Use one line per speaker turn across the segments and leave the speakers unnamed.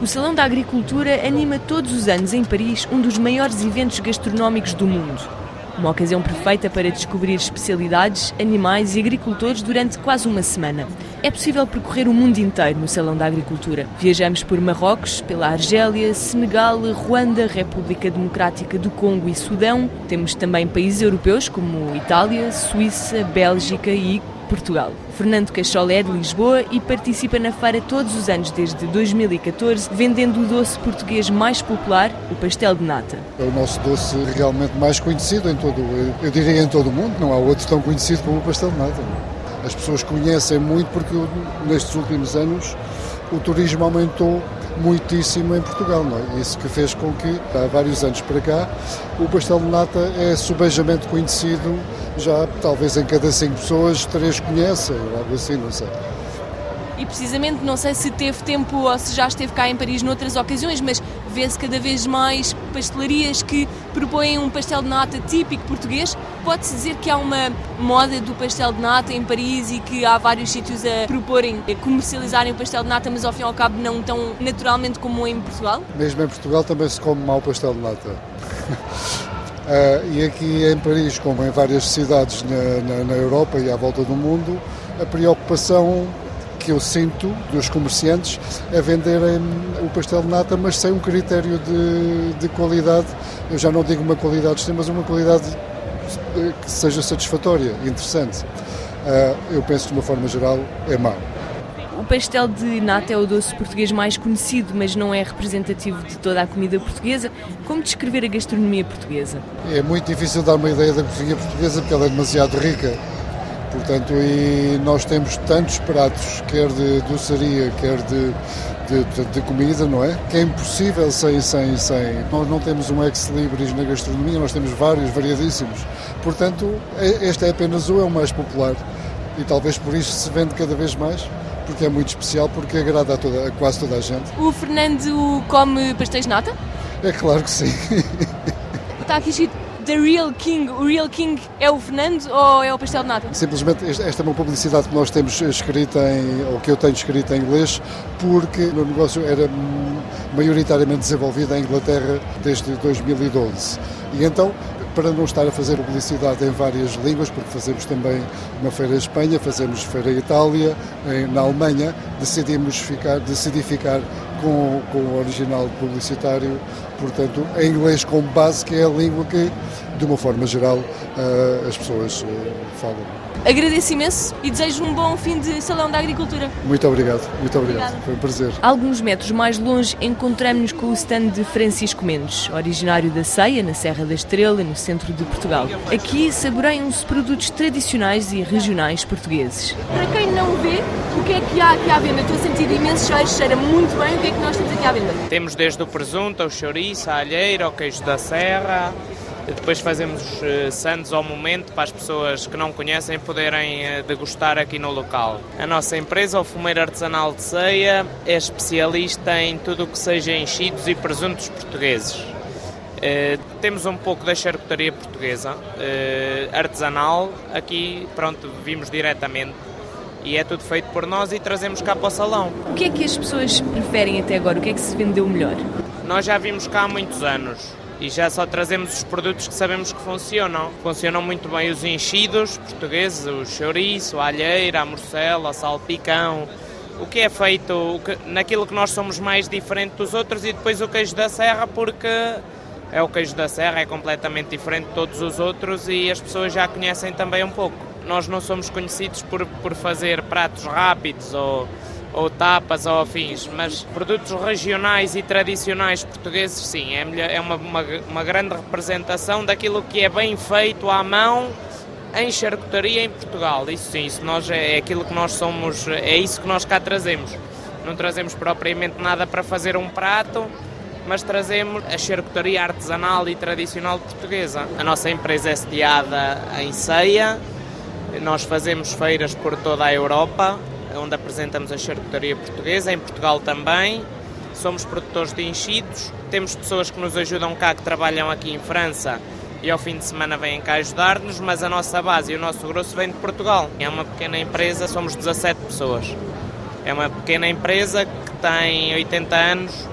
O Salão da Agricultura anima todos os anos em Paris um dos maiores eventos gastronómicos do mundo. Uma ocasião perfeita para descobrir especialidades, animais e agricultores durante quase uma semana. É possível percorrer o mundo inteiro no Salão da Agricultura. Viajamos por Marrocos, pela Argélia, Senegal, Ruanda, República Democrática do Congo e Sudão. Temos também países europeus como Itália, Suíça, Bélgica e Portugal. Fernando Cachola é de Lisboa e participa na feira todos os anos desde 2014, vendendo o doce português mais popular, o pastel de nata.
É o nosso doce realmente mais conhecido em todo, eu diria em todo o mundo, não há outro tão conhecido como o pastel de nata. As pessoas conhecem muito porque nestes últimos anos o turismo aumentou muitíssimo em Portugal. É? Isso que fez com que, há vários anos para cá, o pastel de nata é subejamente conhecido, já talvez em cada cinco pessoas, três conhecem, algo assim, não sei.
E precisamente, não sei se teve tempo ou se já esteve cá em Paris noutras ocasiões, mas vê-se cada vez mais pastelarias que propõem um pastel de nata típico português. Pode-se dizer que há uma moda do pastel de nata em Paris e que há vários sítios a proporem, a comercializarem o pastel de nata, mas ao fim e ao cabo não tão naturalmente como em Portugal?
Mesmo em Portugal também se come mal pastel de nata. uh, e aqui em Paris, como em várias cidades na, na, na Europa e à volta do mundo, a preocupação que eu sinto dos comerciantes é venderem o pastel de nata, mas sem um critério de, de qualidade. Eu já não digo uma qualidade extrema, mas uma qualidade que seja satisfatória, interessante. Uh, eu penso de uma forma geral é mau.
O pastel de nata é o doce português mais conhecido, mas não é representativo de toda a comida portuguesa. Como descrever a gastronomia portuguesa?
É muito difícil dar uma ideia da cozinha portuguesa porque ela é demasiado rica Portanto, e nós temos tantos pratos, quer de doçaria, quer de, de, de, de, comida, não é? Que é impossível sem, sem, sem. Nós não temos um ex-libris na gastronomia, nós temos vários, variadíssimos. Portanto, este é apenas o, é o mais popular. E talvez por isso se vende cada vez mais, porque é muito especial, porque agrada a, toda, a quase toda a gente.
O Fernando come pastéis nata?
É claro que sim.
Está aqui escrito The Real King, o Real King é o Fernando ou é o pastel de nata?
Simplesmente esta é uma publicidade que nós temos escrita em, ou que eu tenho escrita em inglês, porque o negócio era maioritariamente desenvolvido em Inglaterra desde 2012. E então para não estar a fazer publicidade em várias línguas, porque fazemos também uma feira em Espanha, fazemos feira em Itália, em, na Alemanha, decidimos ficar, decidi ficar com, com o original publicitário, portanto, em inglês como base, que é a língua que, de uma forma geral, uh, as pessoas uh, falam.
Agradeço imenso e desejo um bom fim de Salão da Agricultura.
Muito obrigado, muito obrigado. Obrigada. Foi um prazer.
Alguns metros mais longe encontramos-nos com o stand de Francisco Mendes, originário da Ceia, na Serra da Estrela, no centro de Portugal. Aqui saboreiam-se produtos tradicionais e regionais portugueses. Para quem não vê, o que é que há aqui à venda? Estou a sentir imenso cheiro, cheira muito bem. O que é que nós temos aqui à venda?
Temos desde o presunto, o chouriço, a alheira, o queijo da serra, depois fazemos uh, sandes ao momento para as pessoas que não conhecem poderem uh, degustar aqui no local. A nossa empresa, o Fumeiro Artesanal de Ceia, é especialista em tudo o que seja enchidos e presuntos portugueses. Uh, temos um pouco da charcutaria portuguesa, artesanal, aqui pronto, vimos diretamente e é tudo feito por nós e trazemos cá para o salão.
O que é que as pessoas preferem até agora? O que é que se vendeu melhor?
Nós já vimos cá há muitos anos e já só trazemos os produtos que sabemos que funcionam. Funcionam muito bem os enchidos portugueses, o chouriço, a alheira, a morcela, a salpicão, o que é feito o que, naquilo que nós somos mais diferente dos outros e depois o queijo da serra porque é o queijo da serra, é completamente diferente de todos os outros e as pessoas já conhecem também um pouco. Nós não somos conhecidos por, por fazer pratos rápidos ou ou tapas ou afins, mas produtos regionais e tradicionais portugueses, sim, é, é uma, uma, uma grande representação daquilo que é bem feito à mão em charcutaria em Portugal. Isso sim, isso nós é, é aquilo que nós somos, é isso que nós cá trazemos. Não trazemos propriamente nada para fazer um prato, mas trazemos a charcutaria artesanal e tradicional portuguesa. A nossa empresa é sediada em Ceia, nós fazemos feiras por toda a Europa, onde apresentamos a charcutaria portuguesa, em Portugal também. Somos produtores de enchidos, temos pessoas que nos ajudam cá, que trabalham aqui em França e ao fim de semana vêm cá ajudar-nos, mas a nossa base e o nosso grosso vem de Portugal. É uma pequena empresa, somos 17 pessoas. É uma pequena empresa que tem 80 anos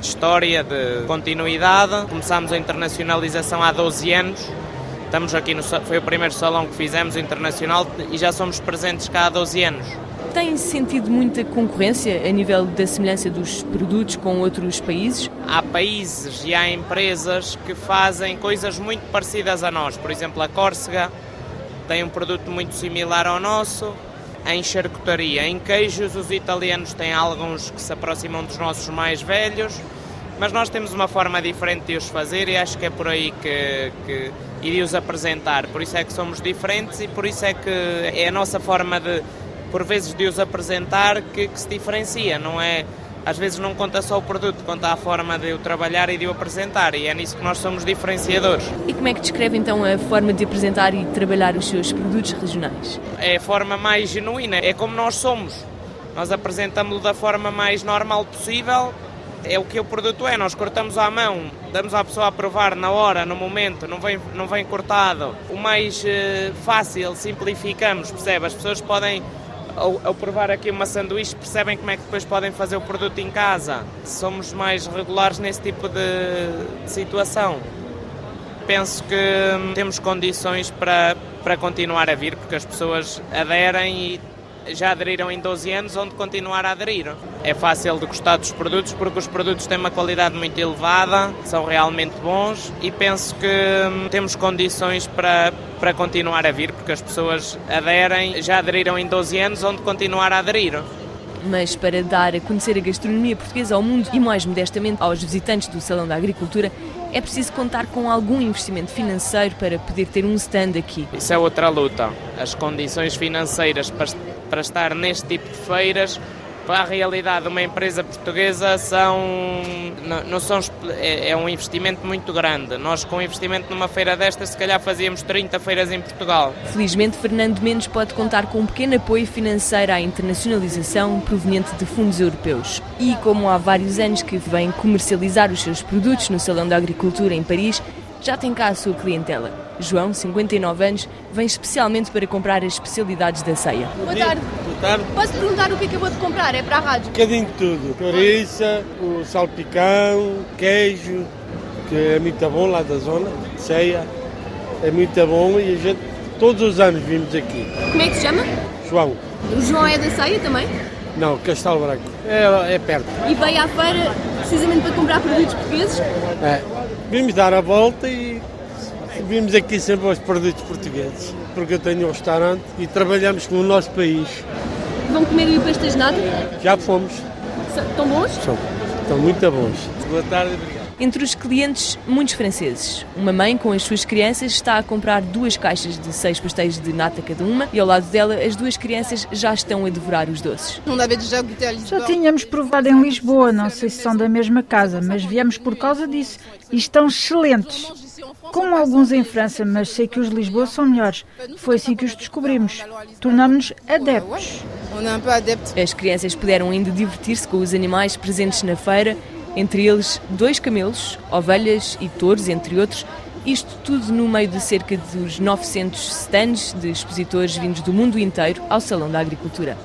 de história, de continuidade. Começámos a internacionalização há 12 anos. Estamos aqui no foi o primeiro salão que fizemos internacional e já somos presentes cá há 12 anos.
Tem sentido muita concorrência a nível da semelhança dos produtos com outros países?
Há países e há empresas que fazem coisas muito parecidas a nós. Por exemplo, a Córcega tem um produto muito similar ao nosso. Em charcutaria, em queijos, os italianos têm alguns que se aproximam dos nossos mais velhos, mas nós temos uma forma diferente de os fazer e acho que é por aí que, que e de os apresentar. Por isso é que somos diferentes e por isso é que é a nossa forma de por vezes de os apresentar que, que se diferencia, não é? Às vezes não conta só o produto, conta a forma de o trabalhar e de o apresentar, e é nisso que nós somos diferenciadores.
E como é que descreve então a forma de apresentar e trabalhar os seus produtos regionais?
É a forma mais genuína, é como nós somos. Nós apresentamos-lo da forma mais normal possível, é o que o produto é. Nós cortamos à mão, damos à pessoa a provar na hora, no momento, não vem, não vem cortado. O mais uh, fácil, simplificamos, percebe? As pessoas podem ao, ao, provar aqui uma sanduíche, percebem como é que depois podem fazer o produto em casa. Somos mais regulares nesse tipo de, de situação. Penso que hum, temos condições para, para continuar a vir, porque as pessoas aderem e já aderiram em 12 anos, onde continuar a aderir. É fácil de gostar dos produtos porque os produtos têm uma qualidade muito elevada, são realmente bons e penso que hum, temos condições para, para continuar a vir porque as pessoas aderem, já aderiram em 12 anos, onde continuar a aderir
mas para dar a conhecer a gastronomia portuguesa ao mundo e mais modestamente aos visitantes do Salão da Agricultura, é preciso contar com algum investimento financeiro para poder ter um stand aqui.
Isso é outra luta. As condições financeiras para para estar neste tipo de feiras para a realidade de uma empresa portuguesa são não, não são é, é, um investimento muito grande. Nós com um investimento numa feira desta se calhar fazíamos 30 feiras em Portugal.
Felizmente Fernando Mendes pode contar com um pequeno apoio financeiro à internacionalização proveniente de fundos europeus. E como há vários anos que vem comercializar os seus produtos no Salão da Agricultura em Paris, já tem cá a sua clientela. João, 59 anos, vem especialmente para comprar as especialidades da ceia.
Boa tarde.
Boa tarde.
Posso perguntar o que acabou de comprar? É para a rádio?
Um bocadinho de tudo. Coriça, o salpicão, queijo, que é muito bom lá da zona, ceia. É muito bom e a gente todos os anos vimos aqui.
Como é que se chama?
João.
O João é da ceia também?
Não, Castelo Branco. É, é perto.
E veio à feira precisamente para comprar produtos portugueses?
É. Vimos dar a volta e vimos aqui sempre os produtos portugueses, porque eu tenho um restaurante e trabalhamos com o nosso país.
Vão comer aí pastéis de nada?
Já fomos.
Estão bons?
São, estão muito bons. Boa tarde, obrigado.
Entre os clientes, muitos franceses. Uma mãe com as suas crianças está a comprar duas caixas de seis pastéis de nata cada uma e ao lado dela as duas crianças já estão a devorar os doces.
Já tínhamos provado em Lisboa, não sei se são da mesma casa, mas viemos por causa disso e estão excelentes. Como alguns em França, mas sei que os de Lisboa são melhores. Foi assim que os descobrimos. Tornamos-nos adeptos.
As crianças puderam ainda divertir-se com os animais presentes na feira entre eles dois camelos, ovelhas e touros, entre outros, isto tudo no meio de cerca dos 900 stands de expositores vindos do mundo inteiro ao Salão da Agricultura.